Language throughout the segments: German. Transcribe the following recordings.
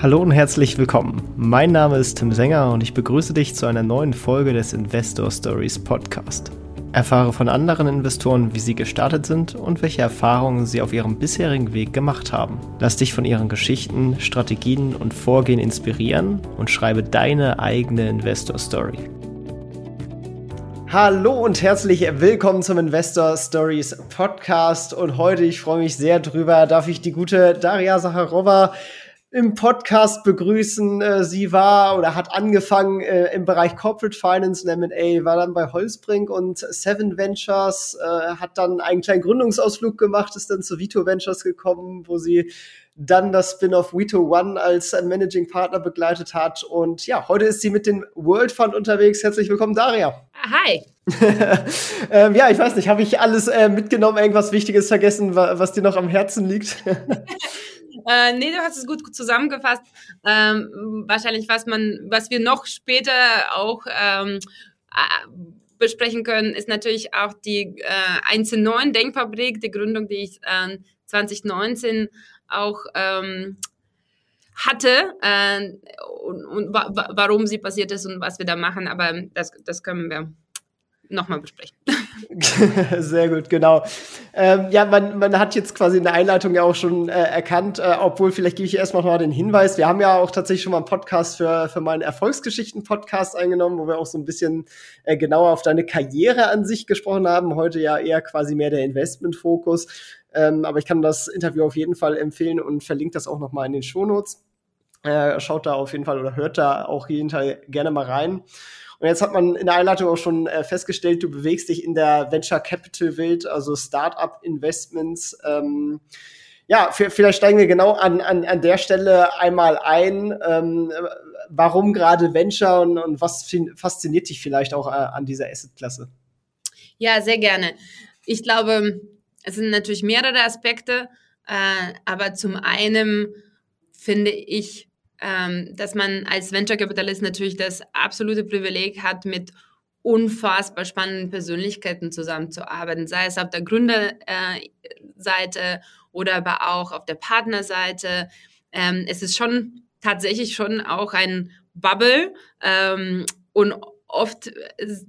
Hallo und herzlich willkommen. Mein Name ist Tim Sänger und ich begrüße dich zu einer neuen Folge des Investor Stories Podcast. Erfahre von anderen Investoren, wie sie gestartet sind und welche Erfahrungen sie auf ihrem bisherigen Weg gemacht haben. Lass dich von ihren Geschichten, Strategien und Vorgehen inspirieren und schreibe deine eigene Investor Story. Hallo und herzlich willkommen zum Investor Stories Podcast. Und heute, ich freue mich sehr drüber, darf ich die gute Daria Sacharova im Podcast begrüßen. Äh, sie war oder hat angefangen äh, im Bereich Corporate Finance und M&A, war dann bei Holzbrink und Seven Ventures, äh, hat dann einen kleinen Gründungsausflug gemacht, ist dann zu Vito Ventures gekommen, wo sie dann das Spin-off Vito One als Managing Partner begleitet hat. Und ja, heute ist sie mit dem World Fund unterwegs. Herzlich willkommen, Daria. Hi. ähm, ja, ich weiß nicht, habe ich alles äh, mitgenommen, irgendwas Wichtiges vergessen, was dir noch am Herzen liegt? Äh, nee, du hast es gut zusammengefasst. Ähm, wahrscheinlich, was man, was wir noch später auch ähm, äh, besprechen können, ist natürlich auch die äh, 1.9 Denkfabrik, die Gründung, die ich äh, 2019 auch ähm, hatte äh, und, und wa warum sie passiert ist und was wir da machen. Aber das, das können wir nochmal besprechen. Sehr gut, genau. Ähm, ja, man, man hat jetzt quasi in der Einleitung ja auch schon äh, erkannt, äh, obwohl vielleicht gebe ich erstmal noch mal den Hinweis. Wir haben ja auch tatsächlich schon mal einen Podcast für, für meinen Erfolgsgeschichten-Podcast eingenommen, wo wir auch so ein bisschen äh, genauer auf deine Karriere an sich gesprochen haben. Heute ja eher quasi mehr der Investment-Fokus. Ähm, aber ich kann das Interview auf jeden Fall empfehlen und verlinke das auch noch mal in den Shownotes. Äh, schaut da auf jeden Fall oder hört da auch jeden Teil gerne mal rein. Und jetzt hat man in der Einleitung auch schon äh, festgestellt, du bewegst dich in der Venture Capital Welt, also Startup Investments. Ähm, ja, vielleicht steigen wir genau an, an, an der Stelle einmal ein. Ähm, warum gerade Venture und, und was fasziniert dich vielleicht auch äh, an dieser Asset-Klasse? Ja, sehr gerne. Ich glaube, es sind natürlich mehrere Aspekte, äh, aber zum einen finde ich ähm, dass man als Venture Capitalist natürlich das absolute Privileg hat, mit unfassbar spannenden Persönlichkeiten zusammenzuarbeiten, sei es auf der Gründerseite äh, oder aber auch auf der Partnerseite. Ähm, es ist schon tatsächlich schon auch ein Bubble ähm, und oft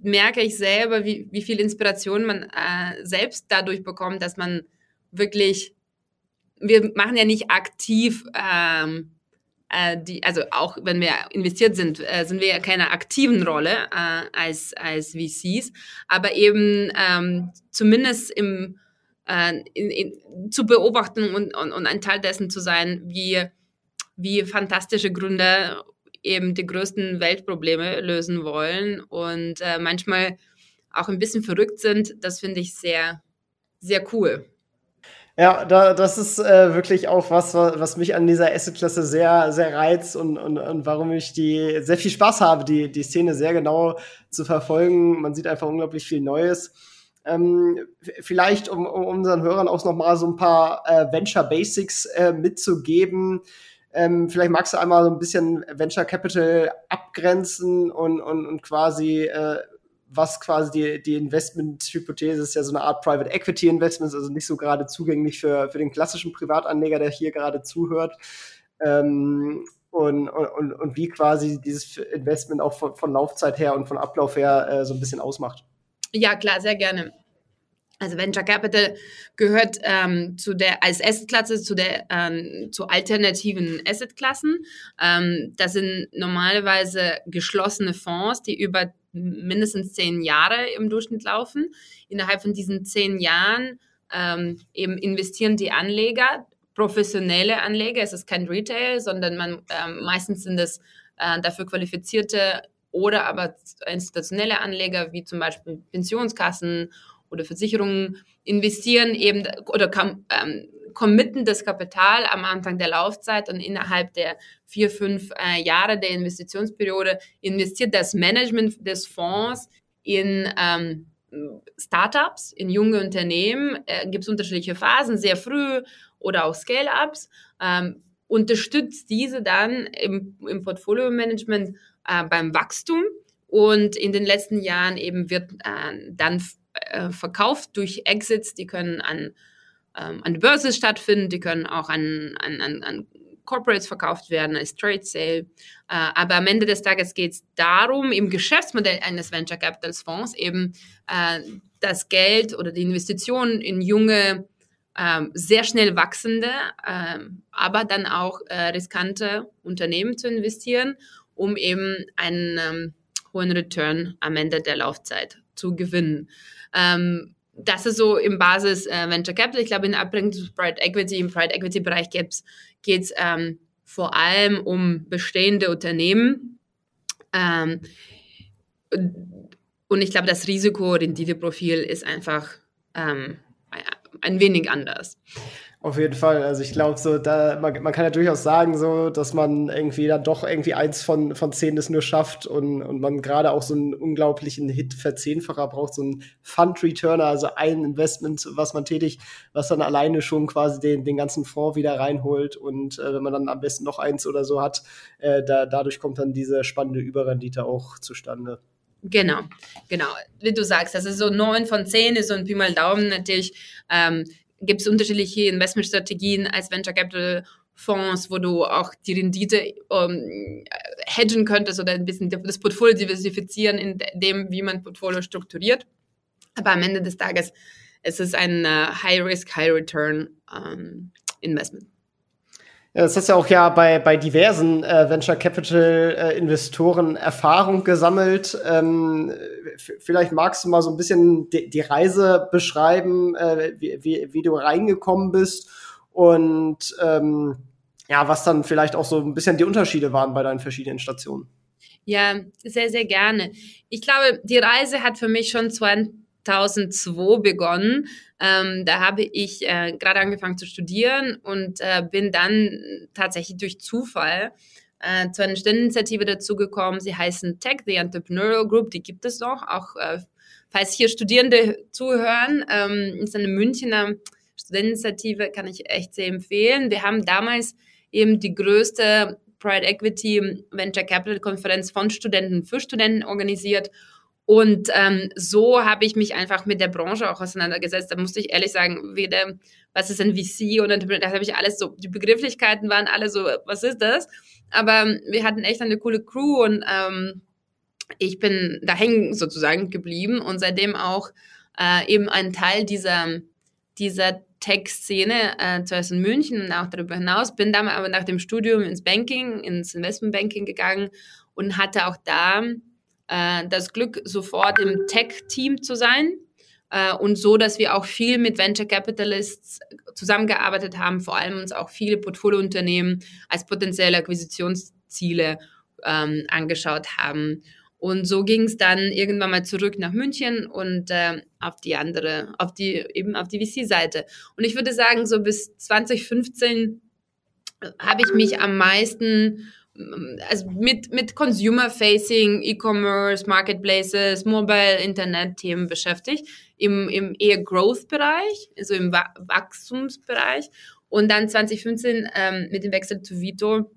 merke ich selber, wie, wie viel Inspiration man äh, selbst dadurch bekommt, dass man wirklich, wir machen ja nicht aktiv ähm, äh, die, also auch wenn wir investiert sind, äh, sind wir ja keine aktiven Rolle äh, als, als VCs, aber eben ähm, zumindest im, äh, in, in, zu beobachten und, und, und ein Teil dessen zu sein, wie, wie fantastische Gründer eben die größten Weltprobleme lösen wollen und äh, manchmal auch ein bisschen verrückt sind, das finde ich sehr, sehr cool. Ja, da, das ist äh, wirklich auch was, was mich an dieser Asset-Klasse sehr, sehr reizt und, und, und warum ich die sehr viel Spaß habe, die, die Szene sehr genau zu verfolgen. Man sieht einfach unglaublich viel Neues. Ähm, vielleicht, um, um unseren Hörern auch noch mal so ein paar äh, Venture Basics äh, mitzugeben. Ähm, vielleicht magst du einmal so ein bisschen Venture Capital abgrenzen und, und, und quasi äh, was quasi die, die Investment-Hypothese ist ja so eine Art Private Equity Investments, also nicht so gerade zugänglich für, für den klassischen Privatanleger, der hier gerade zuhört. Ähm, und, und, und wie quasi dieses Investment auch von, von Laufzeit her und von Ablauf her äh, so ein bisschen ausmacht. Ja, klar, sehr gerne. Also Venture Capital gehört ähm, zu der als Assetklasse zu der ähm, zu alternativen Assetklassen. Ähm, das sind normalerweise geschlossene Fonds, die über mindestens zehn Jahre im Durchschnitt laufen. Innerhalb von diesen zehn Jahren ähm, eben investieren die Anleger, professionelle Anleger, es ist kein Retail, sondern man ähm, meistens sind es äh, dafür qualifizierte oder aber institutionelle Anleger wie zum Beispiel Pensionskassen oder Versicherungen investieren eben oder ähm, committen das Kapital am Anfang der Laufzeit und innerhalb der vier, fünf äh, Jahre der Investitionsperiode investiert das Management des Fonds in ähm, Startups, in junge Unternehmen. Äh, Gibt es unterschiedliche Phasen, sehr früh oder auch Scale-Ups. Ähm, unterstützt diese dann im, im Portfolio-Management äh, beim Wachstum und in den letzten Jahren eben wird äh, dann äh, verkauft durch Exits, die können an, ähm, an der Börse stattfinden, die können auch an, an, an, an Corporates verkauft werden als Trade Sale. Äh, aber am Ende des Tages geht es darum, im Geschäftsmodell eines Venture Capital Fonds eben äh, das Geld oder die Investitionen in junge, ähm, sehr schnell wachsende, ähm, aber dann auch äh, riskante Unternehmen zu investieren, um eben einen ähm, hohen Return am Ende der Laufzeit zu gewinnen. Ähm, das ist so im Basis äh, Venture Capital. Ich glaube, in Abbringung zu Private Equity, im Private Equity Bereich geht es ähm, vor allem um bestehende Unternehmen. Ähm, und ich glaube, das Risiko-Rendite-Profil ist einfach ähm, ein wenig anders. Auf jeden Fall. Also ich glaube, so da man, man kann ja durchaus sagen, so, dass man irgendwie dann doch irgendwie eins von, von zehn das nur schafft und, und man gerade auch so einen unglaublichen Hit-Verzehnfacher braucht, so einen Fund-Returner, also ein Investment, was man tätigt, was dann alleine schon quasi den, den ganzen Fonds wieder reinholt und äh, wenn man dann am besten noch eins oder so hat, äh, da, dadurch kommt dann diese spannende Überrendite auch zustande. Genau, genau. Wie du sagst, also so neun von zehn ist so ein Pi mal Daumen natürlich. Ähm, gibt es unterschiedliche Investmentstrategien als Venture Capital Fonds, wo du auch die Rendite ähm, hedgen könntest oder ein bisschen das Portfolio diversifizieren in dem, wie man Portfolio strukturiert. Aber am Ende des Tages es ist ein äh, High-Risk, High-Return ähm, Investment. Das hast ja auch ja bei, bei diversen äh, Venture Capital äh, Investoren Erfahrung gesammelt. Ähm, vielleicht magst du mal so ein bisschen die, die Reise beschreiben, äh, wie, wie, wie du reingekommen bist und ähm, ja, was dann vielleicht auch so ein bisschen die Unterschiede waren bei deinen verschiedenen Stationen. Ja, sehr, sehr gerne. Ich glaube, die Reise hat für mich schon 2002 begonnen. Ähm, da habe ich äh, gerade angefangen zu studieren und äh, bin dann tatsächlich durch Zufall äh, zu einer Studenteninitiative dazugekommen. Sie heißen Tech, the Entrepreneurial Group, die gibt es noch, auch äh, falls hier Studierende zuhören, ähm, ist eine Münchner Studenteninitiative, kann ich echt sehr empfehlen. Wir haben damals eben die größte Pride Equity Venture Capital Konferenz von Studenten für Studenten organisiert und ähm, so habe ich mich einfach mit der Branche auch auseinandergesetzt. Da musste ich ehrlich sagen, weder, was ist ein VC und da habe ich alles so, die Begrifflichkeiten waren alle so, was ist das? Aber wir hatten echt eine coole Crew und ähm, ich bin da hängen sozusagen geblieben und seitdem auch äh, eben ein Teil dieser, dieser Tech-Szene, äh, zuerst in München und auch darüber hinaus, bin dann aber nach dem Studium ins Banking, ins Investmentbanking gegangen und hatte auch da äh, das Glück, sofort im Tech-Team zu sein äh, und so, dass wir auch viel mit Venture Capitalists zusammengearbeitet haben, vor allem uns auch viele Portfoliounternehmen als potenzielle Akquisitionsziele ähm, angeschaut haben. Und so ging es dann irgendwann mal zurück nach München und äh, auf die andere, auf die eben auf die VC-Seite. Und ich würde sagen, so bis 2015 habe ich mich am meisten also mit, mit Consumer-Facing, E-Commerce, Marketplaces, Mobile, Internet-Themen beschäftigt, im, im eher Growth-Bereich, also im Wachstumsbereich. Und dann 2015 ähm, mit dem Wechsel zu Vito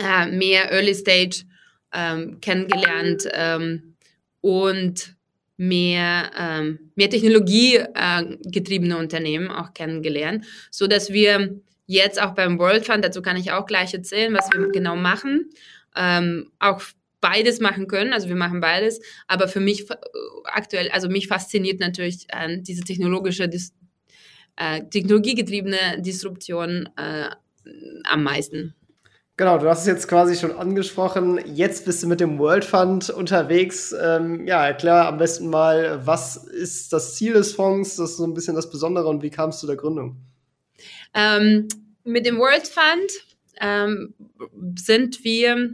äh, mehr Early Stage ähm, kennengelernt ähm, und mehr, ähm, mehr technologiegetriebene äh, Unternehmen auch kennengelernt, so dass wir Jetzt auch beim World Fund, dazu kann ich auch gleich erzählen, was wir genau machen. Ähm, auch beides machen können, also wir machen beides, aber für mich äh, aktuell, also mich fasziniert natürlich äh, diese technologische, dis, äh, technologiegetriebene Disruption äh, am meisten. Genau, du hast es jetzt quasi schon angesprochen. Jetzt bist du mit dem World Fund unterwegs. Ähm, ja, erklär am besten mal, was ist das Ziel des Fonds? Das ist so ein bisschen das Besondere und wie kam es zu der Gründung? Ähm, mit dem World Fund ähm, sind wir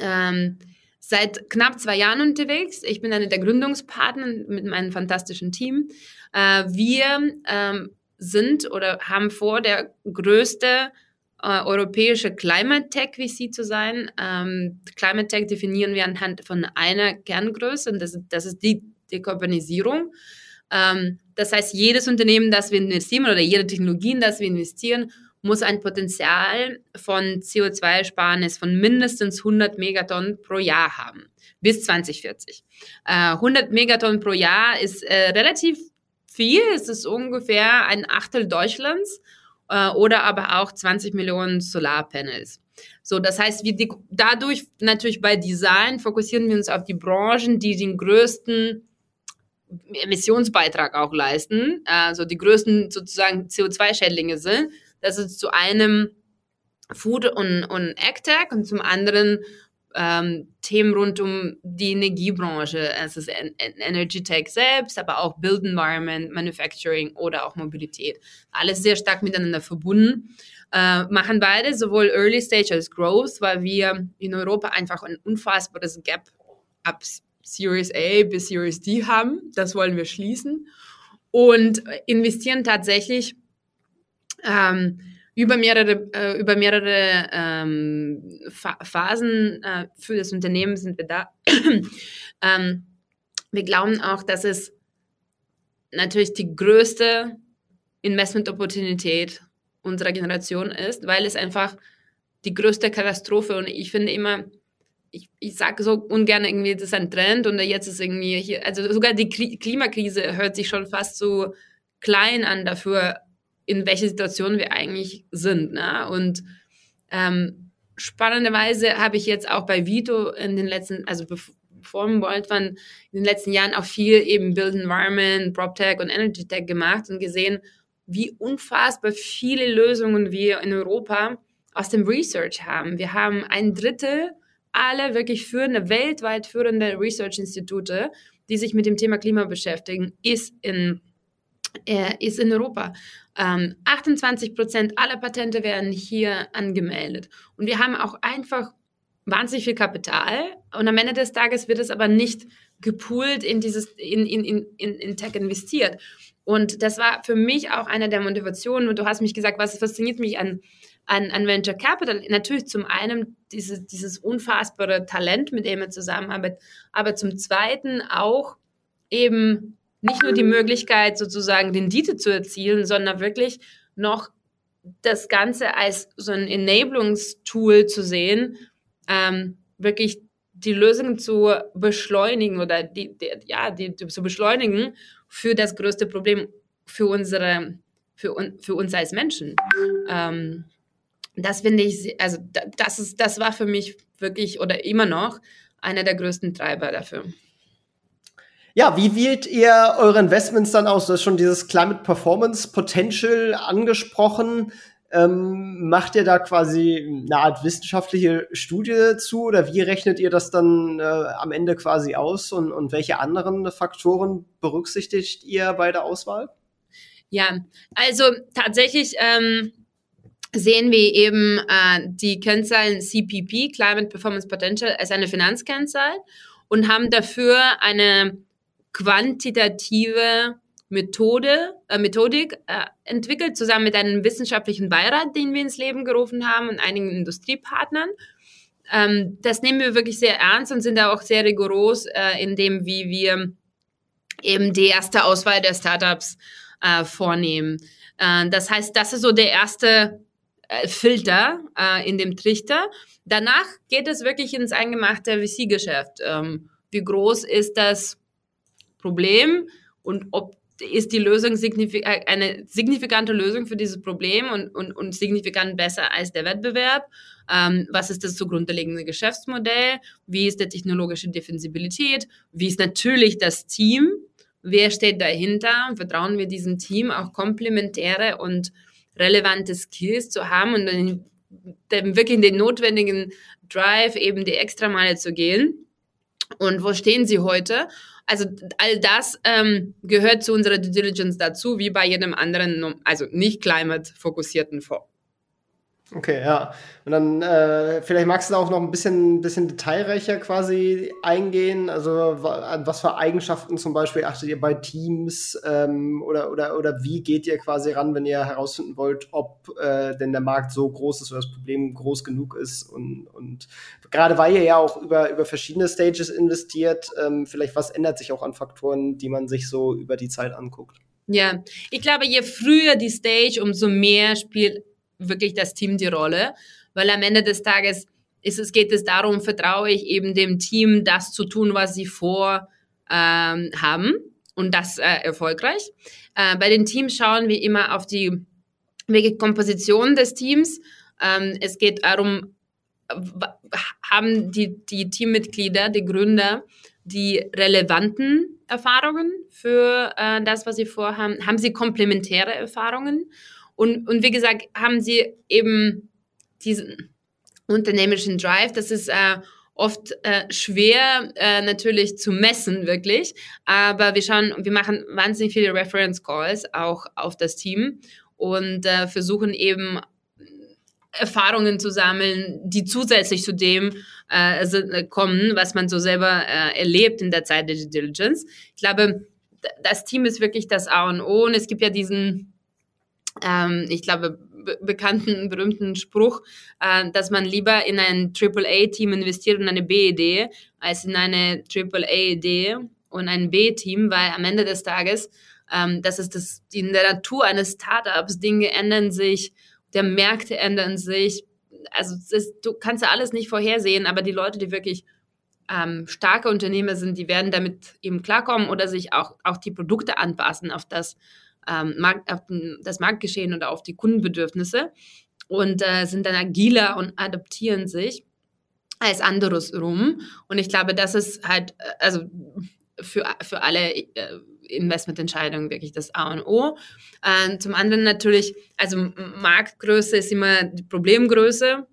ähm, seit knapp zwei Jahren unterwegs. Ich bin eine der Gründungspartner mit meinem fantastischen Team. Äh, wir ähm, sind oder haben vor, der größte äh, europäische Climate Tech VC zu sein. Ähm, Climate Tech definieren wir anhand von einer Kerngröße und das, das ist die Dekarbonisierung. Ähm, das heißt, jedes Unternehmen, das wir investieren oder jede Technologie, in das wir investieren, muss ein Potenzial von CO2-Ersparnis von mindestens 100 Megatonnen pro Jahr haben bis 2040. Äh, 100 Megatonnen pro Jahr ist äh, relativ viel. Es ist ungefähr ein Achtel Deutschlands. äh, oder aber auch 20 Millionen Solarpanels. So, das heißt, wir die, dadurch natürlich bei Design fokussieren wir uns auf die Branchen, die den größten Emissionsbeitrag auch leisten, also die größten sozusagen CO2-Schädlinge sind. Das ist zu einem Food und, und AgTech und zum anderen ähm, Themen rund um die Energiebranche. Es ist Energy Tech selbst, aber auch Build Environment, Manufacturing oder auch Mobilität. Alles sehr stark miteinander verbunden. Äh, machen beide sowohl Early Stage als Growth, weil wir in Europa einfach ein unfassbares Gap ab Series A bis Series D haben. Das wollen wir schließen und investieren tatsächlich ähm, über mehrere, äh, über mehrere ähm, Phasen äh, für das Unternehmen sind wir da. ähm, wir glauben auch, dass es natürlich die größte Investment-Opportunität unserer Generation ist, weil es einfach die größte Katastrophe und ich finde immer, ich, ich sage so ungern irgendwie, das ist ein Trend und jetzt ist irgendwie hier, also sogar die Klimakrise hört sich schon fast so klein an dafür, in welcher Situation wir eigentlich sind. Ne? Und ähm, spannenderweise habe ich jetzt auch bei Vito in den letzten, also bevor im Worldfund in den letzten Jahren auch viel eben Build Environment, PropTech und Energy Tech gemacht und gesehen, wie unfassbar viele Lösungen wir in Europa aus dem Research haben. Wir haben ein Drittel aller wirklich führende, weltweit führende Research-Institute, die sich mit dem Thema Klima beschäftigen, ist in, äh, ist in Europa. Ähm, 28 Prozent aller Patente werden hier angemeldet. Und wir haben auch einfach wahnsinnig viel Kapital. Und am Ende des Tages wird es aber nicht gepoolt in dieses, in, in, in, in Tech investiert. Und das war für mich auch eine der Motivationen. Und du hast mich gesagt, was fasziniert mich an, an, an Venture Capital? Natürlich zum einen dieses, dieses unfassbare Talent, mit dem er zusammenarbeitet, aber zum zweiten auch eben nicht nur die Möglichkeit, sozusagen Rendite zu erzielen, sondern wirklich noch das Ganze als so ein Enablungstool zu sehen, ähm, wirklich die Lösungen zu beschleunigen oder die, die, ja, die, die zu beschleunigen für das größte Problem für unsere, für, un, für uns als Menschen. Ähm, das finde ich, also das ist, das war für mich wirklich oder immer noch einer der größten Treiber dafür. Ja, wie wählt ihr eure Investments dann aus? Du hast schon dieses Climate Performance Potential angesprochen. Ähm, macht ihr da quasi eine Art wissenschaftliche Studie zu oder wie rechnet ihr das dann äh, am Ende quasi aus und, und welche anderen Faktoren berücksichtigt ihr bei der Auswahl? Ja, also tatsächlich ähm, sehen wir eben äh, die Kennzahlen CPP, Climate Performance Potential, als eine Finanzkennzahl und haben dafür eine quantitative Methode, äh, Methodik äh, entwickelt, zusammen mit einem wissenschaftlichen Beirat, den wir ins Leben gerufen haben und einigen Industriepartnern. Ähm, das nehmen wir wirklich sehr ernst und sind da auch sehr rigoros äh, in dem, wie wir eben die erste Auswahl der Startups äh, vornehmen. Äh, das heißt, das ist so der erste äh, Filter äh, in dem Trichter. Danach geht es wirklich ins eingemachte VC-Geschäft. Ähm, wie groß ist das Problem und ob ist die Lösung signifik äh, eine signifikante Lösung für dieses Problem und, und, und signifikant besser als der Wettbewerb? Ähm, was ist das zugrunde liegende Geschäftsmodell? Wie ist die technologische Defensibilität? Wie ist natürlich das Team? Wer steht dahinter? Vertrauen wir diesem Team auch komplementäre und relevante Skills zu haben und dann, dann wirklich den notwendigen Drive, eben die Extrameile zu gehen? Und wo stehen sie heute? Also all das ähm, gehört zu unserer Due Diligence dazu, wie bei jedem anderen, also nicht climate-fokussierten Fonds. Okay, ja. Und dann äh, vielleicht magst du da auch noch ein bisschen, bisschen detailreicher quasi eingehen. Also an was für Eigenschaften zum Beispiel achtet ihr bei Teams ähm, oder, oder, oder wie geht ihr quasi ran, wenn ihr herausfinden wollt, ob äh, denn der Markt so groß ist oder das Problem groß genug ist und, und gerade weil ihr ja auch über, über verschiedene Stages investiert, ähm, vielleicht was ändert sich auch an Faktoren, die man sich so über die Zeit anguckt? Ja, ich glaube, je früher die Stage, umso mehr spielt wirklich das Team die Rolle, weil am Ende des Tages ist es, geht es darum, vertraue ich eben dem Team, das zu tun, was sie vorhaben ähm, und das äh, erfolgreich. Äh, bei den Teams schauen wir immer auf die welche Komposition des Teams. Ähm, es geht darum, haben die, die Teammitglieder, die Gründer, die relevanten Erfahrungen für äh, das, was sie vorhaben? Haben sie komplementäre Erfahrungen? Und, und wie gesagt, haben sie eben diesen unternehmerischen Drive? Das ist äh, oft äh, schwer äh, natürlich zu messen, wirklich. Aber wir schauen, wir machen wahnsinnig viele Reference Calls auch auf das Team und äh, versuchen eben Erfahrungen zu sammeln, die zusätzlich zu dem äh, äh, kommen, was man so selber äh, erlebt in der Zeit der Diligence. Ich glaube, das Team ist wirklich das A und O und es gibt ja diesen, ähm, ich glaube, bekannten, berühmten Spruch, äh, dass man lieber in ein AAA-Team investiert und eine B-Idee, als in eine AAA-Idee und ein B-Team, weil am Ende des Tages, ähm, das ist das, in der Natur eines Startups, Dinge ändern sich, der Märkte ändern sich. Also ist, du kannst ja alles nicht vorhersehen, aber die Leute, die wirklich ähm, starke Unternehmer sind, die werden damit eben klarkommen oder sich auch, auch die Produkte anpassen auf das, ähm, Markt, auf das Marktgeschehen oder auf die Kundenbedürfnisse und äh, sind dann agiler und adaptieren sich als anderes rum. Und ich glaube, das ist halt, äh, also für, für alle äh, Investmententscheidungen wirklich das A und O. Äh, zum anderen natürlich, also Marktgröße ist immer die Problemgröße.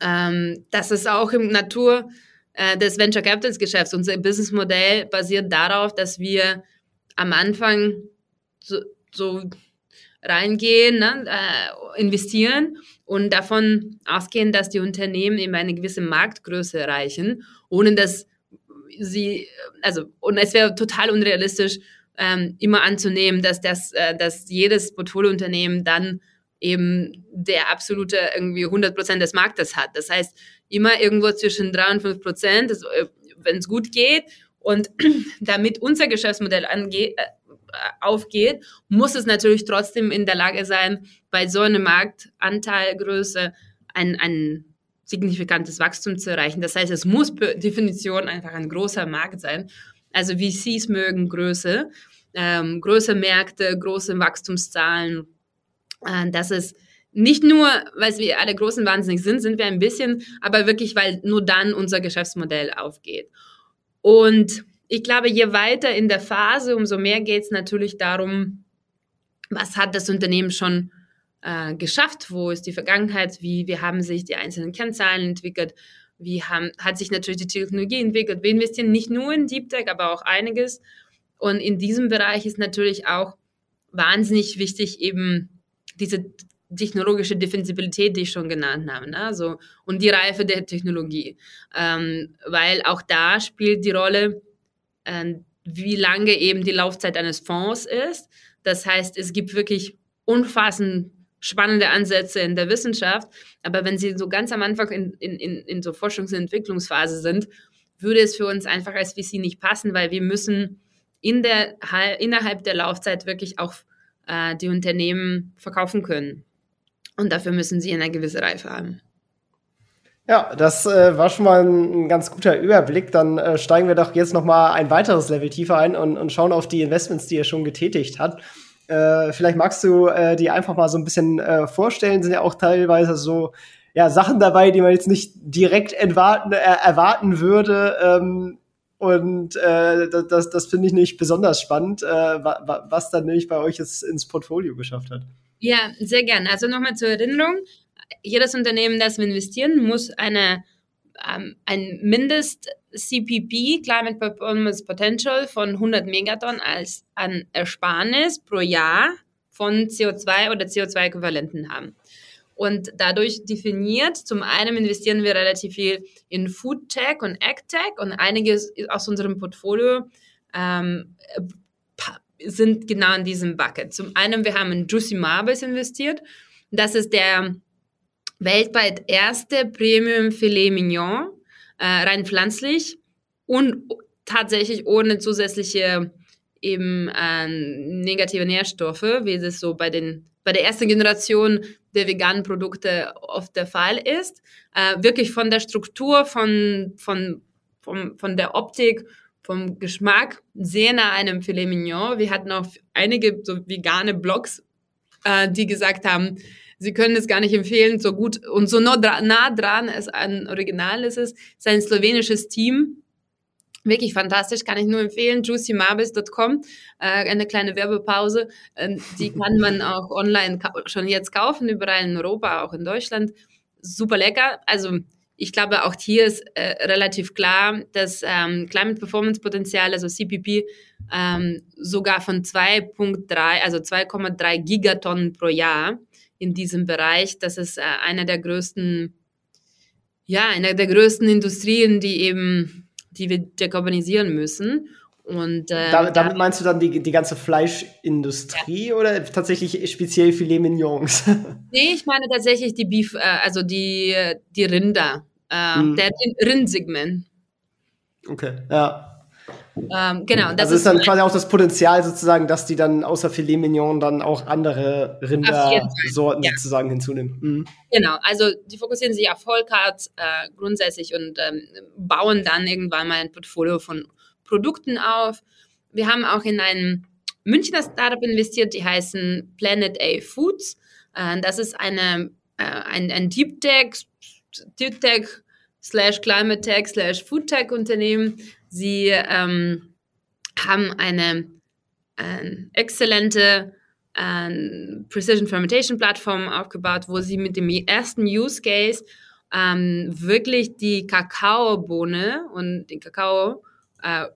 Ähm, das ist auch im Natur äh, des Venture Capitals Geschäfts. Unser Businessmodell basiert darauf, dass wir am Anfang so, so reingehen, ne, äh, investieren und davon ausgehen, dass die Unternehmen eben eine gewisse Marktgröße erreichen, ohne dass sie, also, und es wäre total unrealistisch, ähm, immer anzunehmen, dass das, äh, dass jedes Portfoliounternehmen dann eben der absolute irgendwie 100 Prozent des Marktes hat. Das heißt, immer irgendwo zwischen 3 und 5 Prozent, äh, wenn es gut geht. Und damit unser Geschäftsmodell angeht, äh, aufgeht, muss es natürlich trotzdem in der Lage sein, bei so einer Marktanteilgröße ein, ein signifikantes Wachstum zu erreichen. Das heißt, es muss per Definition einfach ein großer Markt sein. Also VCs mögen Größe, ähm, große Märkte, große Wachstumszahlen. Äh, das ist nicht nur, weil wir alle großen wahnsinnig sind, sind wir ein bisschen, aber wirklich, weil nur dann unser Geschäftsmodell aufgeht. Und ich glaube, je weiter in der Phase, umso mehr geht es natürlich darum, was hat das Unternehmen schon äh, geschafft? Wo ist die Vergangenheit? Wie, wie haben sich die einzelnen Kennzahlen entwickelt? Wie haben, hat sich natürlich die Technologie entwickelt? Wir investieren nicht nur in Deep Tech, aber auch einiges. Und in diesem Bereich ist natürlich auch wahnsinnig wichtig, eben diese technologische Defensibilität, die ich schon genannt habe, ne? also, und die Reife der Technologie. Ähm, weil auch da spielt die Rolle, wie lange eben die Laufzeit eines Fonds ist. Das heißt, es gibt wirklich umfassend spannende Ansätze in der Wissenschaft, aber wenn sie so ganz am Anfang in, in, in, in so Forschungs- und Entwicklungsphase sind, würde es für uns einfach als VC nicht passen, weil wir müssen in der, innerhalb der Laufzeit wirklich auch äh, die Unternehmen verkaufen können. Und dafür müssen sie eine gewisse Reife haben. Ja, das äh, war schon mal ein, ganz guter Überblick. Dann äh, steigen wir doch jetzt noch mal ein weiteres Level tiefer ein und, und schauen auf die Investments, die ihr schon getätigt habt. Äh, vielleicht magst du äh, die einfach mal so ein bisschen äh, vorstellen. Sind ja auch teilweise so ja, Sachen dabei, die man jetzt nicht direkt erwarten, äh, erwarten würde. Ähm, und das, das finde ich nicht besonders spannend, äh, was dann nämlich bei euch jetzt ins Portfolio geschafft hat. Ja, sehr gerne. Also nochmal zur Erinnerung. Jedes Unternehmen, das wir investieren, muss eine ähm, ein Mindest-CPP, Climate Performance Potential, von 100 Megatonnen als an Ersparnis pro Jahr von CO2 oder CO2-Äquivalenten haben. Und dadurch definiert, zum einen investieren wir relativ viel in Food Tech und Ag Tech und einiges aus unserem Portfolio ähm, sind genau in diesem Bucket. Zum einen, wir haben in Juicy Marbles investiert. Das ist der weltweit erste Premium Filet Mignon, äh, rein pflanzlich und tatsächlich ohne zusätzliche eben äh, negative Nährstoffe, wie es so bei den bei der ersten Generation der veganen Produkte oft der Fall ist. Äh, wirklich von der Struktur, von, von, von, von der Optik, vom Geschmack sehr nah einem Filet Mignon. Wir hatten auch einige so vegane Blogs äh, die gesagt haben, sie können es gar nicht empfehlen, so gut und so nah dran es an Original ist es. Es ist ein slowenisches Team. Wirklich fantastisch, kann ich nur empfehlen. juicymabis.com, äh, eine kleine Werbepause. Äh, die kann man auch online schon jetzt kaufen, überall in Europa, auch in Deutschland. Super lecker. Also ich glaube, auch hier ist äh, relativ klar, dass ähm, Climate Performance Potenzial, also CPP, ähm, sogar von 2,3, also 2,3 Gigatonnen pro Jahr in diesem Bereich, das ist äh, einer der größten, ja, einer der größten Industrien, die eben, die wir dekarbonisieren müssen. Und, äh, damit, damit, meinst du dann die, die ganze Fleischindustrie ja. oder tatsächlich speziell Filet Mignons? nee, ich meine tatsächlich die Beef, äh, also die, die Rinder, äh, hm. der Rindsegment. Okay, ja. Ähm, genau. Das also ist dann quasi auch das Potenzial sozusagen, dass die dann außer Filet Mignon dann auch andere Rindersorten ja. sozusagen hinzunehmen. Mhm. Genau, also die fokussieren sich auf Whole-Cards äh, grundsätzlich und ähm, bauen dann irgendwann mal ein Portfolio von Produkten auf. Wir haben auch in ein Münchner Startup investiert, die heißen Planet A Foods. Äh, das ist eine, äh, ein, ein Deep Tech, Deep Tech slash Climate Tech slash Food Tech Unternehmen, Sie ähm, haben eine äh, exzellente äh, Precision Fermentation Plattform aufgebaut, wo sie mit dem ersten Use Case ähm, wirklich die Kakaobohne und den Kakao äh,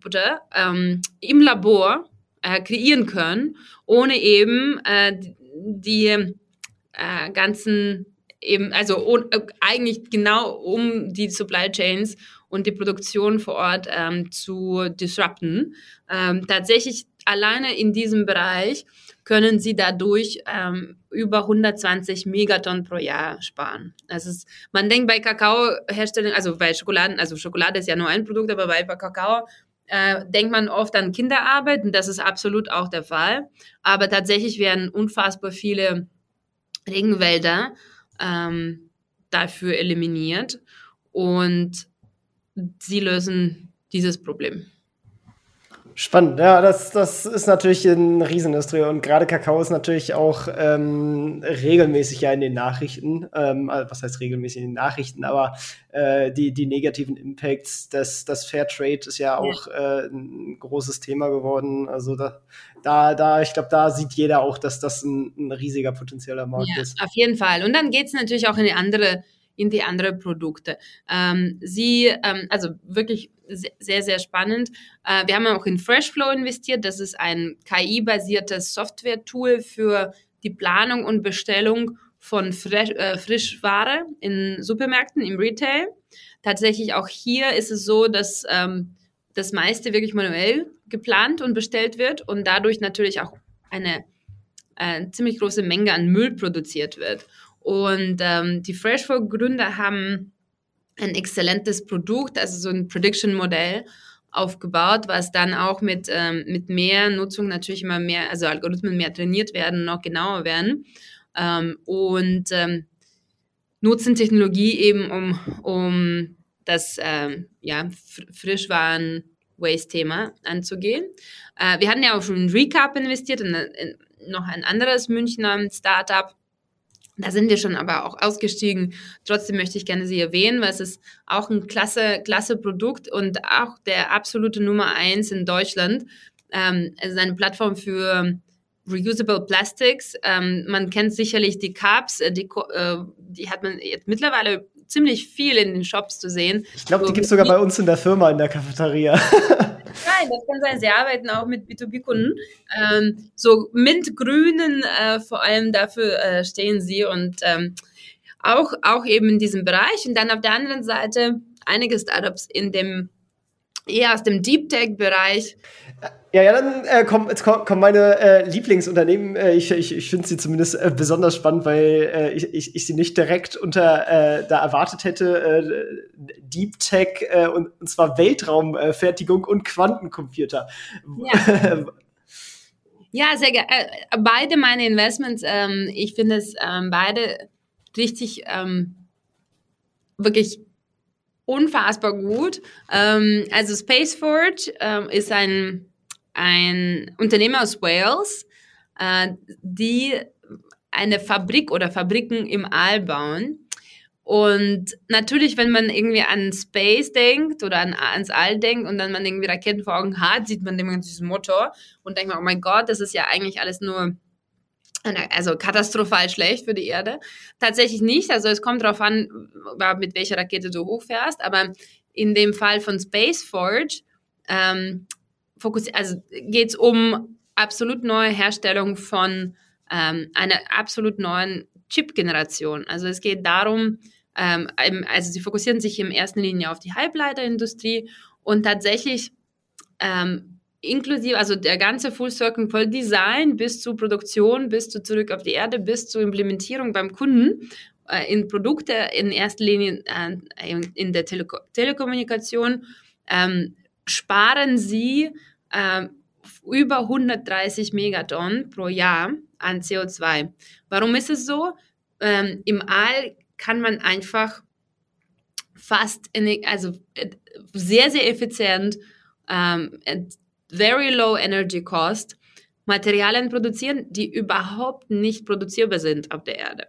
Butter ähm, im Labor äh, kreieren können, ohne eben äh, die äh, ganzen eben, also äh, eigentlich genau um die Supply Chains und die Produktion vor Ort ähm, zu disrupten. Ähm, tatsächlich alleine in diesem Bereich können sie dadurch ähm, über 120 Megatonnen pro Jahr sparen. Das ist, man denkt bei Kakaoherstellung, also bei Schokoladen, also Schokolade ist ja nur ein Produkt, aber bei Kakao äh, denkt man oft an Kinderarbeit und das ist absolut auch der Fall. Aber tatsächlich werden unfassbar viele Regenwälder ähm, dafür eliminiert und sie lösen dieses Problem. Spannend, ja, das, das ist natürlich eine Riesenindustrie und gerade Kakao ist natürlich auch ähm, regelmäßig ja in den Nachrichten, ähm, also was heißt regelmäßig in den Nachrichten, aber äh, die, die negativen Impacts, das, das Fairtrade ist ja auch. Äh, ein großes Thema geworden. Also da, da, da ich glaube, da sieht jeder auch, dass das ein, ein riesiger potenzieller Markt ja, ist. Auf jeden Fall. Und dann geht es natürlich auch in die andere in die anderen Produkte. Ähm, sie, ähm, also wirklich sehr, sehr spannend. Äh, wir haben auch in Freshflow investiert. Das ist ein KI-basiertes Software-Tool für die Planung und Bestellung von Fresh, äh, Frischware in Supermärkten, im Retail. Tatsächlich auch hier ist es so, dass ähm, das meiste wirklich manuell geplant und bestellt wird und dadurch natürlich auch eine äh, ziemlich große Menge an Müll produziert wird. Und ähm, die Freshflow-Gründer haben ein exzellentes Produkt, also so ein Prediction-Modell aufgebaut, was dann auch mit, ähm, mit mehr Nutzung natürlich immer mehr, also Algorithmen mehr trainiert werden, noch genauer werden. Ähm, und ähm, nutzen Technologie eben, um, um das ähm, ja, Frischwaren-Waste-Thema anzugehen. Äh, wir hatten ja auch schon in Recap investiert, in, in noch ein anderes Münchner Startup, da sind wir schon aber auch ausgestiegen. Trotzdem möchte ich gerne sie erwähnen, weil es ist auch ein klasse, klasse Produkt und auch der absolute Nummer eins in Deutschland. Ähm, es ist eine Plattform für Reusable Plastics. Ähm, man kennt sicherlich die Cups, äh, die, äh, die hat man jetzt mittlerweile ziemlich viel in den Shops zu sehen. Ich glaube, die gibt es sogar bei uns in der Firma in der Cafeteria. Nein, das kann sein. Sie arbeiten auch mit B2B-Kunden. Ähm, so mintgrünen, äh, vor allem dafür äh, stehen sie und ähm, auch, auch eben in diesem Bereich. Und dann auf der anderen Seite einige Startups in dem eher aus dem Deep Tech-Bereich. Ja, ja, dann äh, kommen komm meine äh, Lieblingsunternehmen. Äh, ich ich, ich finde sie zumindest äh, besonders spannend, weil äh, ich, ich, ich sie nicht direkt unter äh, da erwartet hätte. Äh, Deep Tech äh, und, und zwar Weltraumfertigung und Quantencomputer. Ja. ja, sehr gerne. Äh, beide meine Investments, ähm, ich finde es ähm, beide richtig ähm, wirklich unfassbar gut. Ähm, also Spaceforge ähm, ist ein, ein Unternehmen aus Wales, äh, die eine Fabrik oder Fabriken im All bauen. Und natürlich, wenn man irgendwie an Space denkt oder an, ans All denkt und dann man irgendwie Raketen vor Augen hat, sieht man immer diesen Motor und denkt man, oh mein Gott, das ist ja eigentlich alles nur also katastrophal schlecht für die Erde. Tatsächlich nicht. Also es kommt darauf an, mit welcher Rakete du hochfährst. Aber in dem Fall von Space Forge ähm, also geht es um absolut neue Herstellung von ähm, einer absolut neuen Chip-Generation. Also es geht darum, ähm, also sie fokussieren sich in erster Linie auf die Halbleiterindustrie und tatsächlich ähm, inklusive, also der ganze Full Circle von Design bis zu Produktion, bis zu zurück auf die Erde, bis zur Implementierung beim Kunden äh, in Produkte in erster Linie äh, in, der Teleko Telekommunikation ähm, sparen sie äh, über 130 Megatonnen pro Jahr an CO2. Warum ist es so? Ähm, Im All kann man einfach fast, in, also äh, sehr, sehr effizient, ähm, very low energy cost, Materialien produzieren, die überhaupt nicht produzierbar sind auf der Erde.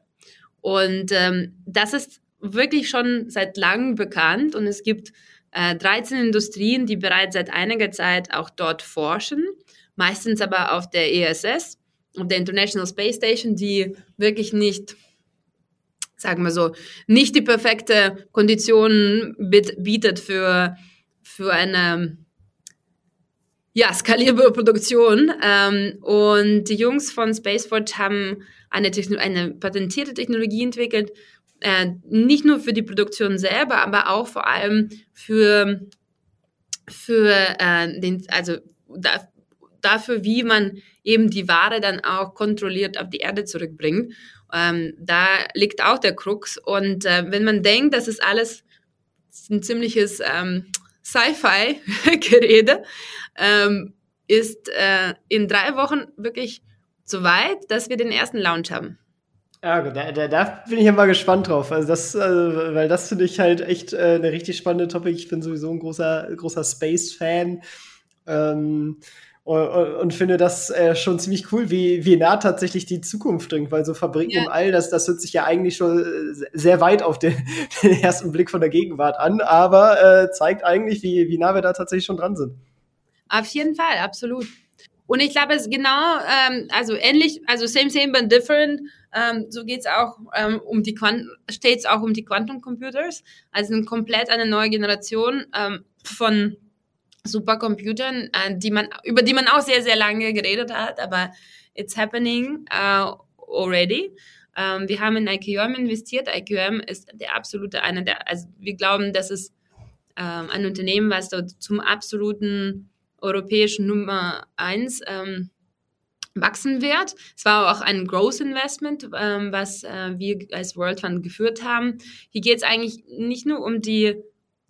Und ähm, das ist wirklich schon seit langem bekannt und es gibt äh, 13 Industrien, die bereits seit einiger Zeit auch dort forschen, meistens aber auf der ESS, auf der International Space Station, die wirklich nicht, sagen wir so, nicht die perfekte Konditionen bietet für, für eine ja, skalierbare Produktion. Ähm, und die Jungs von Spaceport haben eine, eine patentierte Technologie entwickelt, äh, nicht nur für die Produktion selber, aber auch vor allem für, für äh, den, also da, dafür, wie man eben die Ware dann auch kontrolliert auf die Erde zurückbringt. Ähm, da liegt auch der Krux. Und äh, wenn man denkt, das ist alles ein ziemliches ähm, Sci-Fi-Gerede, ähm, ist äh, in drei Wochen wirklich so weit, dass wir den ersten Launch haben. Ja, da, da, da bin ich ja mal gespannt drauf. Also das, äh, weil das finde ich halt echt äh, eine richtig spannende Topic. Ich bin sowieso ein großer, großer Space-Fan. Ähm, und, und, finde das äh, schon ziemlich cool, wie, wie nah tatsächlich die Zukunft dringt, weil so Fabriken ja. im All, das, das hört sich ja eigentlich schon äh, sehr weit auf den, den ersten Blick von der Gegenwart an, aber äh, zeigt eigentlich, wie, wie nah wir da tatsächlich schon dran sind. Auf jeden Fall, absolut. Und ich glaube, es ist genau, ähm, also ähnlich, also same, same, but different. Ähm, so geht es auch ähm, um die Quanten, steht auch um die Quantum Computers. Also eine komplett eine neue Generation ähm, von Supercomputern, äh, die man, über die man auch sehr, sehr lange geredet hat, aber it's happening uh, already. Ähm, wir haben in IQM investiert. IQM ist der absolute einer der, also wir glauben, das ist ähm, ein Unternehmen, was dort zum absoluten europäischen Nummer eins ähm, wachsen wird. Es war auch ein Growth Investment, ähm, was äh, wir als World Fund geführt haben. Hier geht es eigentlich nicht nur um die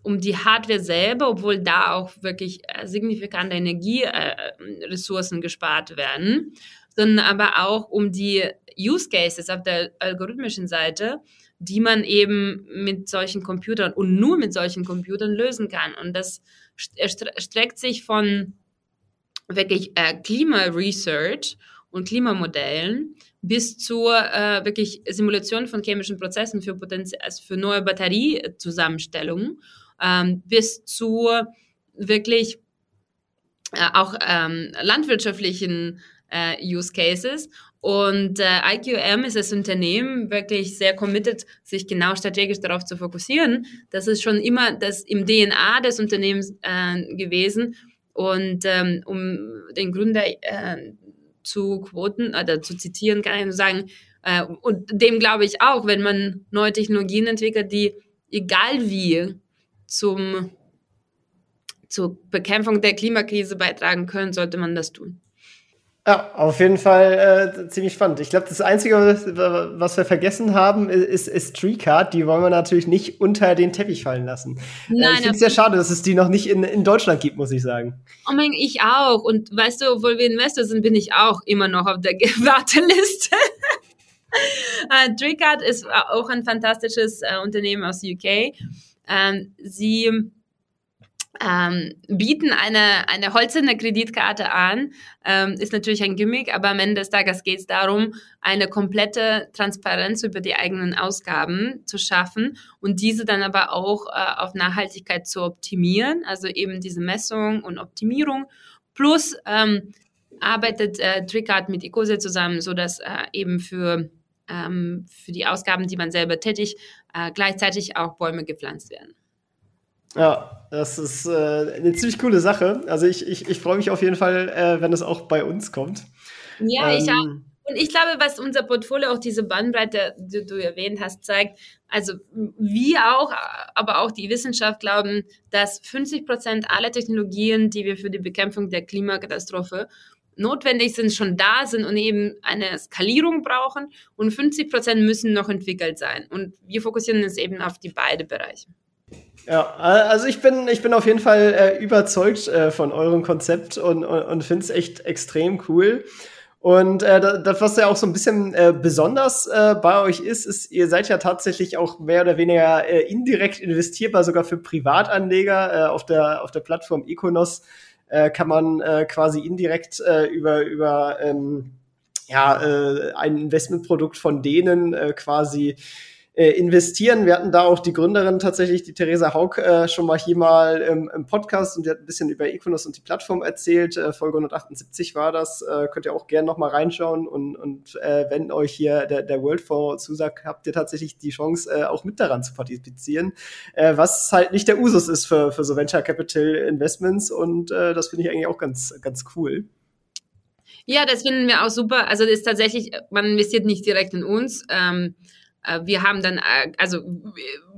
um die Hardware selber, obwohl da auch wirklich äh, signifikante Energieressourcen äh, gespart werden, sondern aber auch um die Use Cases auf der algorithmischen Seite, die man eben mit solchen Computern und nur mit solchen Computern lösen kann. Und das streckt sich von wirklich äh, Klima-Research und Klimamodellen bis zur äh, wirklich Simulation von chemischen Prozessen für, Potenz also für neue Batteriezusammenstellungen ähm, bis zu wirklich äh, auch ähm, landwirtschaftlichen äh, Use Cases. Und äh, IQM ist das Unternehmen wirklich sehr committed, sich genau strategisch darauf zu fokussieren. Das ist schon immer das im DNA des Unternehmens äh, gewesen. Und ähm, um den Gründer äh, zu quoten oder zu zitieren, kann ich nur sagen, äh, und dem glaube ich auch, wenn man neue Technologien entwickelt, die egal wie zum, zur Bekämpfung der Klimakrise beitragen können, sollte man das tun. Ja, auf jeden Fall äh, ziemlich spannend. Ich glaube, das Einzige, was wir vergessen haben, ist, ist TreeCard. Die wollen wir natürlich nicht unter den Teppich fallen lassen. Äh, Nein, ich finde es sehr schade, dass es die noch nicht in, in Deutschland gibt, muss ich sagen. Oh mein, ich auch. Und weißt du, obwohl wir Investor sind, bin ich auch immer noch auf der Warteliste. TreeCard ist auch ein fantastisches uh, Unternehmen aus UK. Ähm, sie ähm, bieten eine, eine holzerne Kreditkarte an, ähm, ist natürlich ein Gimmick, aber am Ende des Tages geht es darum, eine komplette Transparenz über die eigenen Ausgaben zu schaffen und diese dann aber auch äh, auf Nachhaltigkeit zu optimieren, also eben diese Messung und Optimierung. Plus ähm, arbeitet äh, Trickart mit Ecose zusammen, sodass äh, eben für, ähm, für die Ausgaben, die man selber tätigt, äh, gleichzeitig auch Bäume gepflanzt werden. Ja, das ist äh, eine ziemlich coole Sache. Also ich, ich, ich freue mich auf jeden Fall, äh, wenn es auch bei uns kommt. Ja, ähm, ich auch. Und ich glaube, was unser Portfolio auch diese Bandbreite, die du erwähnt hast, zeigt, also wir auch, aber auch die Wissenschaft glauben, dass 50 Prozent aller Technologien, die wir für die Bekämpfung der Klimakatastrophe notwendig sind, schon da sind und eben eine Skalierung brauchen und 50 Prozent müssen noch entwickelt sein. Und wir fokussieren uns eben auf die beiden Bereiche. Ja, also ich bin, ich bin auf jeden Fall äh, überzeugt äh, von eurem Konzept und, und, und finde es echt extrem cool. Und äh, das, was ja auch so ein bisschen äh, besonders äh, bei euch ist, ist, ihr seid ja tatsächlich auch mehr oder weniger äh, indirekt investierbar, sogar für Privatanleger. Äh, auf, der, auf der Plattform Econos äh, kann man äh, quasi indirekt äh, über, über ähm, ja, äh, ein Investmentprodukt von denen äh, quasi äh, investieren. Wir hatten da auch die Gründerin tatsächlich, die Theresa Haug, äh, schon mal hier mal im, im, Podcast und die hat ein bisschen über Equinox und die Plattform erzählt. Äh, Folge 178 war das. Äh, könnt ihr auch gerne noch mal reinschauen und, und äh, wenn euch hier der, der World Fonds zusagt, habt ihr tatsächlich die Chance, äh, auch mit daran zu partizipieren, was halt nicht der Usus ist für, für so Venture Capital Investments und das finde ich eigentlich auch ganz, ganz cool. Ja, das finden wir auch super. Also das ist tatsächlich, man investiert nicht direkt in uns. Ähm, äh, wir haben dann, äh, also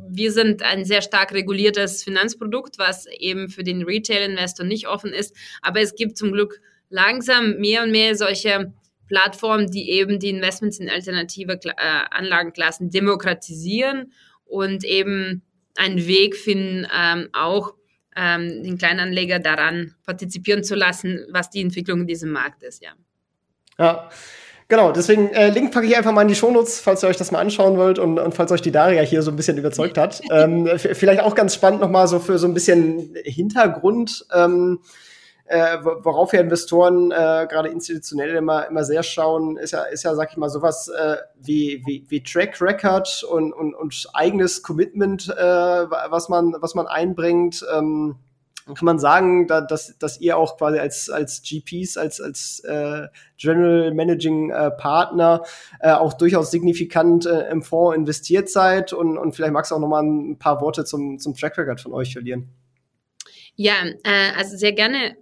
wir sind ein sehr stark reguliertes Finanzprodukt, was eben für den Retail-Investor nicht offen ist. Aber es gibt zum Glück langsam mehr und mehr solche Plattformen, die eben die Investments in alternative äh, Anlagenklassen demokratisieren und eben einen Weg finden, ähm, auch ähm, den Kleinanleger daran partizipieren zu lassen, was die Entwicklung in diesem Markt ist, ja. Ja. Genau, deswegen äh, Link packe ich einfach mal in die Shownotes, falls ihr euch das mal anschauen wollt und, und falls euch die Daria hier so ein bisschen überzeugt hat. ähm, vielleicht auch ganz spannend nochmal so für so ein bisschen Hintergrund, ähm, äh, worauf ja Investoren, äh, gerade institutionell immer, immer sehr schauen, ist ja, ist ja, sag ich mal, sowas äh, wie, wie, wie Track Record und, und, und eigenes Commitment, äh, was man, was man einbringt. Ähm, kann man sagen, da, dass, dass ihr auch quasi als, als GPs, als, als äh, General Managing äh, Partner äh, auch durchaus signifikant äh, im Fonds investiert seid und, und vielleicht magst du auch noch mal ein paar Worte zum, zum Track Record von euch verlieren. Ja, äh, also sehr gerne.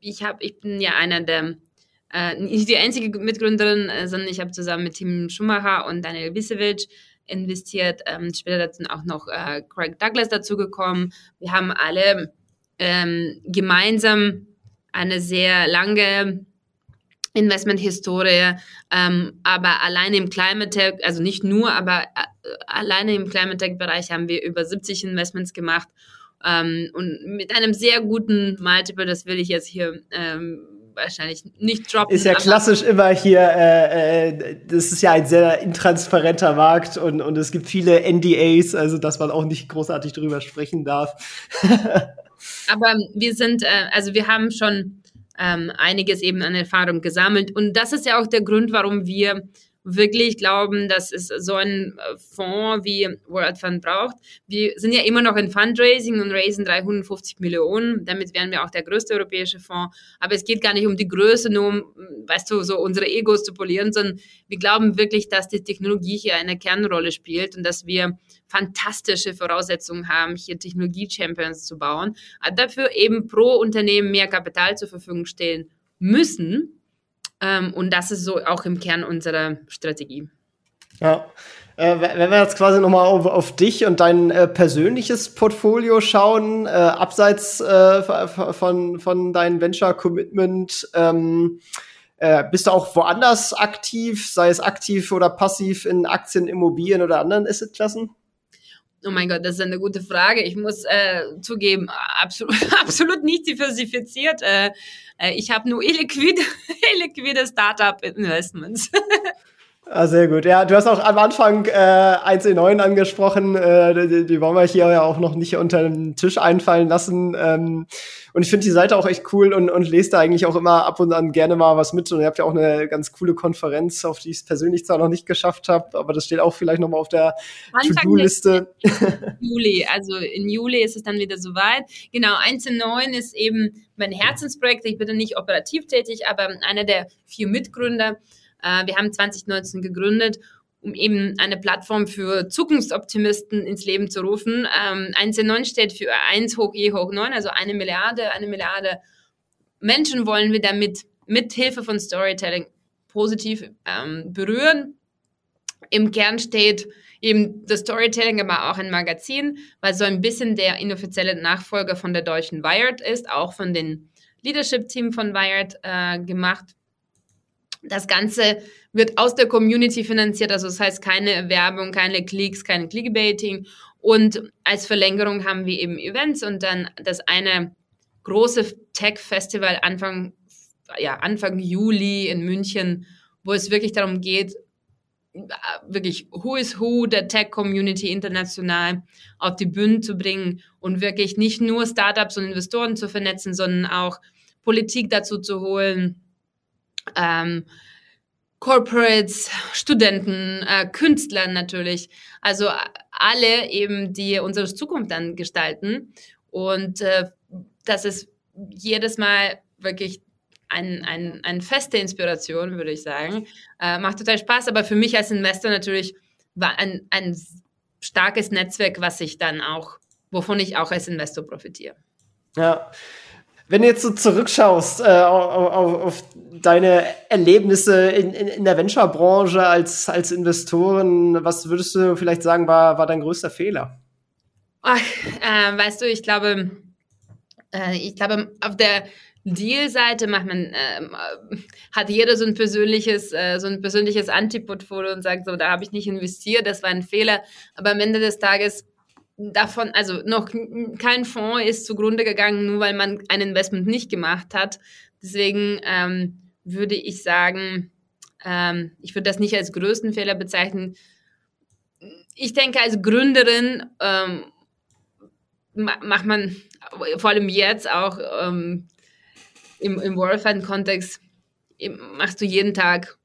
Ich, hab, ich bin ja einer der äh, nicht die einzige Mitgründerin, äh, sondern ich habe zusammen mit Tim Schumacher und Daniel Wisewitsch investiert. Ähm, später sind auch noch äh, Craig Douglas dazugekommen. Wir haben alle ähm, gemeinsam eine sehr lange Investmenthistorie, ähm, aber alleine im Climate Tech, also nicht nur, aber äh, alleine im Climate Tech Bereich haben wir über 70 Investments gemacht ähm, und mit einem sehr guten Multiple, das will ich jetzt hier ähm, wahrscheinlich nicht droppen. Ist ja klassisch immer hier, äh, äh, das ist ja ein sehr intransparenter Markt und, und es gibt viele NDAs, also dass man auch nicht großartig drüber sprechen darf. Aber wir sind, äh, also wir haben schon ähm, einiges eben an Erfahrung gesammelt und das ist ja auch der Grund, warum wir wirklich glauben, dass es so ein äh, Fonds wie World Fund braucht. Wir sind ja immer noch in Fundraising und raisen 350 Millionen. Damit wären wir auch der größte europäische Fonds. Aber es geht gar nicht um die Größe, nur um, weißt du, so unsere Egos zu polieren, sondern wir glauben wirklich, dass die Technologie hier eine Kernrolle spielt und dass wir fantastische Voraussetzungen haben, hier Technologie-Champions zu bauen. Aber dafür eben pro Unternehmen mehr Kapital zur Verfügung stellen müssen und das ist so auch im Kern unserer Strategie. Ja. Äh, wenn wir jetzt quasi nochmal auf, auf dich und dein äh, persönliches Portfolio schauen, äh, abseits äh, von, von deinem Venture-Commitment, ähm, äh, bist du auch woanders aktiv, sei es aktiv oder passiv in Aktien, Immobilien oder anderen Assetklassen? Oh mein Gott, das ist eine gute Frage. Ich muss äh, zugeben, absolut, absolut nicht diversifiziert. Äh, äh, ich habe nur illiquide, illiquide Startup-Investments. Ah, sehr gut. Ja, du hast auch am Anfang äh, 1E9 angesprochen. Äh, die, die, wollen wir hier ja auch noch nicht unter den Tisch einfallen lassen. Ähm, und ich finde die Seite auch echt cool und, und lese da eigentlich auch immer ab und an gerne mal was mit. Und ihr habt ja auch eine ganz coole Konferenz, auf die ich es persönlich zwar noch nicht geschafft habe, aber das steht auch vielleicht noch mal auf der To-Do-Liste. Juli, also in Juli ist es dann wieder soweit. Genau, 1.9 ist eben mein Herzensprojekt. Ich bin da nicht operativ tätig, aber einer der vier Mitgründer. Äh, wir haben 2019 gegründet um eben eine Plattform für Zukunftsoptimisten ins Leben zu rufen. Ähm, 1,9 steht für 1 hoch E hoch 9, also eine Milliarde, eine Milliarde Menschen wollen wir damit mit Hilfe von Storytelling positiv ähm, berühren. Im Kern steht eben das Storytelling, aber auch ein Magazin, weil so ein bisschen der inoffizielle Nachfolger von der deutschen Wired ist, auch von den Leadership-Team von Wired äh, gemacht. Das Ganze wird aus der Community finanziert, also das heißt keine Werbung, keine Klicks, kein Clickbaiting. Und als Verlängerung haben wir eben Events und dann das eine große Tech-Festival Anfang, ja, Anfang Juli in München, wo es wirklich darum geht, wirklich Who is Who der Tech-Community international auf die Bühne zu bringen und wirklich nicht nur Startups und Investoren zu vernetzen, sondern auch Politik dazu zu holen, ähm, Corporates, Studenten, äh, Künstler natürlich. Also alle eben, die unsere Zukunft dann gestalten. Und äh, das ist jedes Mal wirklich ein, ein, eine feste Inspiration, würde ich sagen. Äh, macht total Spaß, aber für mich als Investor natürlich war ein, ein starkes Netzwerk, was ich dann auch, wovon ich auch als Investor profitiere. Ja, wenn du jetzt so zurückschaust äh, auf, auf, deine Erlebnisse in, in, in der Venture-Branche als, als Investoren, was würdest du vielleicht sagen, war, war dein größter Fehler? Ach, äh, weißt du, ich glaube, äh, ich glaube, auf der Deal-Seite macht man, äh, hat jeder so ein persönliches, äh, so ein persönliches Antiportfolio und sagt so, da habe ich nicht investiert, das war ein Fehler. Aber am Ende des Tages davon, also noch kein Fonds ist zugrunde gegangen, nur weil man ein Investment nicht gemacht hat. Deswegen ähm, würde ich sagen, ähm, ich würde das nicht als größten Fehler bezeichnen. Ich denke, als Gründerin ähm, macht man vor allem jetzt auch ähm, im, im Worldfund-Kontext, machst du jeden Tag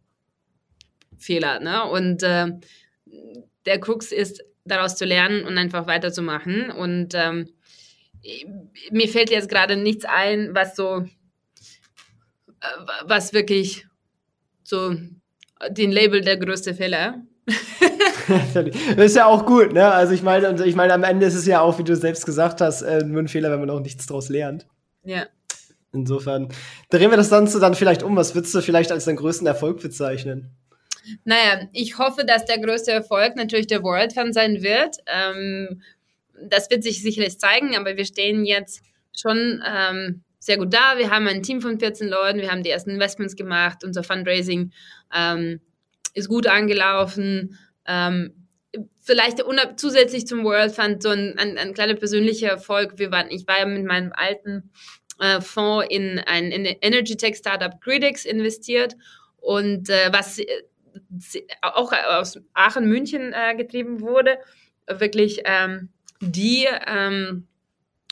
Fehler. Ne? Und äh, der Krux ist, daraus zu lernen und einfach weiterzumachen. Und ähm, mir fällt jetzt gerade nichts ein, was so, äh, was wirklich so den Label der größte Fehler. das ist ja auch gut, ne? Also ich meine, ich meine, am Ende ist es ja auch, wie du selbst gesagt hast, äh, nur ein Fehler, wenn man auch nichts daraus lernt. Ja. Insofern drehen wir das Ganze dann vielleicht um. Was würdest du vielleicht als deinen größten Erfolg bezeichnen? Naja, ich hoffe, dass der größte Erfolg natürlich der World Fund sein wird. Ähm, das wird sich sicherlich zeigen, aber wir stehen jetzt schon ähm, sehr gut da. Wir haben ein Team von 14 Leuten, wir haben die ersten Investments gemacht, unser Fundraising ähm, ist gut angelaufen. Ähm, vielleicht zusätzlich zum World Fund so ein, ein, ein, kleiner persönlicher Erfolg. Wir waren, ich war ja mit meinem alten äh, Fonds in ein in Energy Tech Startup Gridix investiert und äh, was auch aus Aachen, München äh, getrieben wurde, wirklich ähm, die ähm,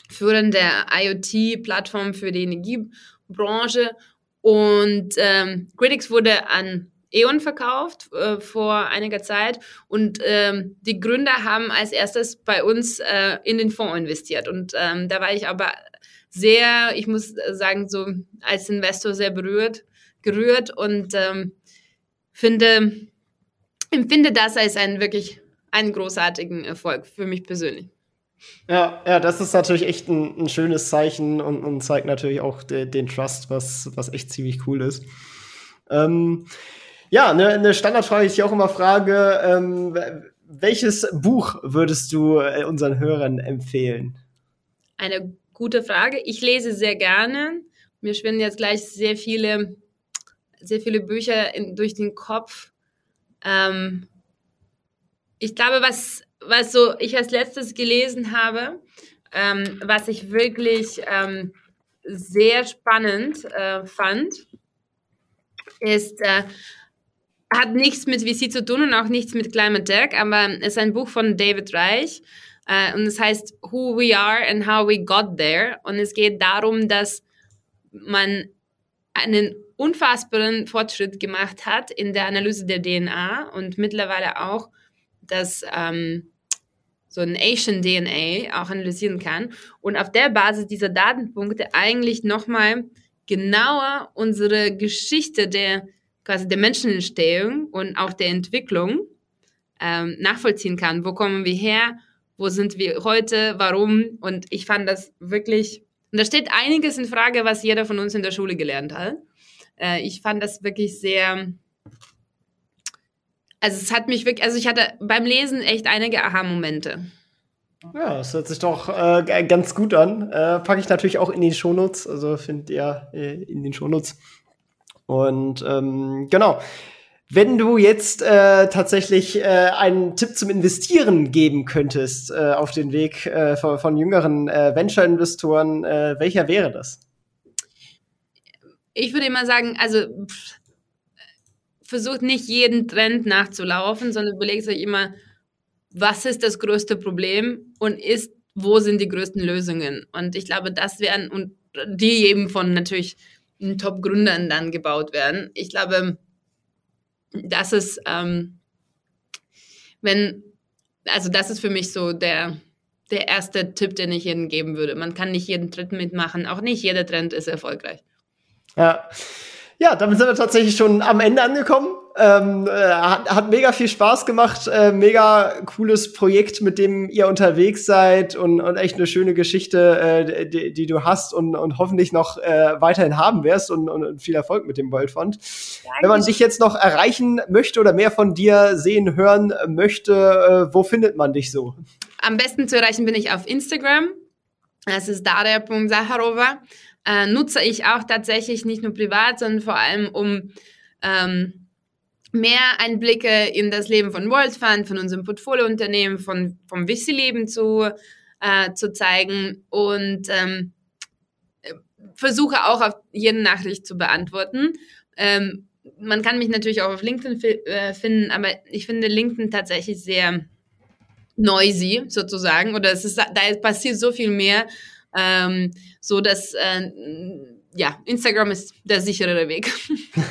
führende IoT-Plattform für die Energiebranche. Und ähm, Gridix wurde an E.ON verkauft äh, vor einiger Zeit und ähm, die Gründer haben als erstes bei uns äh, in den Fonds investiert. Und ähm, da war ich aber sehr, ich muss sagen, so als Investor sehr berührt, gerührt und ähm, finde, empfinde das als einen wirklich einen großartigen Erfolg für mich persönlich. Ja, ja, das ist natürlich echt ein, ein schönes Zeichen und, und, zeigt natürlich auch de, den Trust, was, was echt ziemlich cool ist. Ähm, ja, eine, eine Standardfrage, die ich auch immer frage, ähm, welches Buch würdest du äh, unseren Hörern empfehlen? Eine gute Frage. Ich lese sehr gerne. Mir schwingen jetzt gleich sehr viele sehr viele Bücher in, durch den Kopf. Ähm, ich glaube, was, was so ich als letztes gelesen habe, ähm, was ich wirklich ähm, sehr spannend äh, fand, ist äh, hat nichts mit VC zu tun und auch nichts mit Climate Tech, aber es ist ein Buch von David Reich äh, und es heißt Who We Are and How We Got There. Und es geht darum, dass man einen unfassbaren Fortschritt gemacht hat in der Analyse der DNA und mittlerweile auch das ähm, so ein Asian DNA auch analysieren kann und auf der Basis dieser Datenpunkte eigentlich nochmal genauer unsere Geschichte der quasi der Menschenentstehung und auch der Entwicklung ähm, nachvollziehen kann. Wo kommen wir her? Wo sind wir heute? Warum? Und ich fand das wirklich, und da steht einiges in Frage, was jeder von uns in der Schule gelernt hat. Äh, ich fand das wirklich sehr, also es hat mich wirklich, also ich hatte beim Lesen echt einige Aha-Momente. Ja, das hört sich doch äh, ganz gut an. Äh, Packe ich natürlich auch in die Shownotes, also findet ihr äh, in den Shownotes. Und ähm, genau. Wenn du jetzt äh, tatsächlich äh, einen Tipp zum Investieren geben könntest äh, auf den Weg äh, von, von jüngeren äh, Venture-Investoren, äh, welcher wäre das? Ich würde immer sagen, also pff, versucht nicht jeden Trend nachzulaufen, sondern überlegt euch immer, was ist das größte Problem und ist, wo sind die größten Lösungen? Und ich glaube, das wären, und die eben von natürlich Top-Gründern dann gebaut werden. Ich glaube, das ist, ähm, wenn, also das ist für mich so der, der erste Tipp, den ich Ihnen geben würde. Man kann nicht jeden Trend mitmachen, auch nicht jeder Trend ist erfolgreich. Ja. Ja, damit sind wir tatsächlich schon am Ende angekommen. Ähm, äh, hat, hat mega viel Spaß gemacht, äh, mega cooles Projekt, mit dem ihr unterwegs seid und, und echt eine schöne Geschichte, äh, die, die du hast und, und hoffentlich noch äh, weiterhin haben wirst und, und viel Erfolg mit dem World Fund. Wenn man dich jetzt noch erreichen möchte oder mehr von dir sehen, hören möchte, äh, wo findet man dich so? Am besten zu erreichen bin ich auf Instagram. Das ist daria.saharova. Äh, nutze ich auch tatsächlich nicht nur privat, sondern vor allem um ähm, mehr Einblicke in das Leben von World Fund, von unserem Portfoliounternehmen, von, vom Wissi-Leben zu, äh, zu zeigen und ähm, versuche auch auf jede Nachricht zu beantworten. Ähm, man kann mich natürlich auch auf LinkedIn äh, finden, aber ich finde LinkedIn tatsächlich sehr noisy sozusagen oder es ist, da passiert so viel mehr, ähm, so dass äh, ja, Instagram ist der sicherere Weg.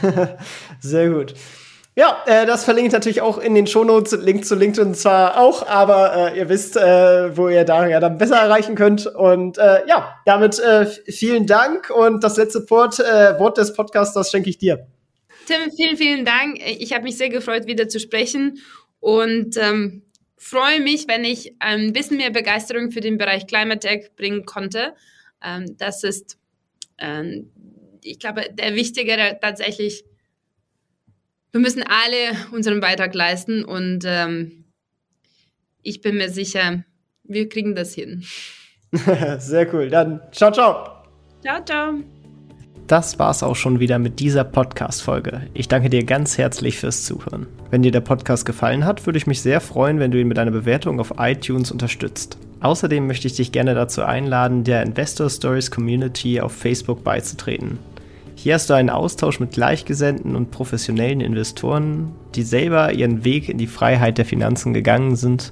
sehr gut. Ja, äh, das verlinke ich natürlich auch in den Shownotes. Link zu LinkedIn zwar auch, aber äh, ihr wisst, äh, wo ihr da ja dann besser erreichen könnt. Und äh, ja, damit äh, vielen Dank. Und das letzte Wort, äh, Wort des Podcasts, das schenke ich dir. Tim, vielen, vielen Dank. Ich habe mich sehr gefreut, wieder zu sprechen. Und ähm, freue mich, wenn ich ein bisschen mehr Begeisterung für den Bereich Climate Tech bringen konnte. Ähm, das ist, ähm, ich glaube, der wichtigere tatsächlich wir müssen alle unseren Beitrag leisten und ähm, ich bin mir sicher, wir kriegen das hin. Sehr cool. Dann ciao, ciao. Ciao, ciao. Das war's auch schon wieder mit dieser Podcast-Folge. Ich danke dir ganz herzlich fürs Zuhören. Wenn dir der Podcast gefallen hat, würde ich mich sehr freuen, wenn du ihn mit einer Bewertung auf iTunes unterstützt. Außerdem möchte ich dich gerne dazu einladen, der Investor Stories Community auf Facebook beizutreten. Hier hast du einen Austausch mit Gleichgesinnten und professionellen Investoren, die selber ihren Weg in die Freiheit der Finanzen gegangen sind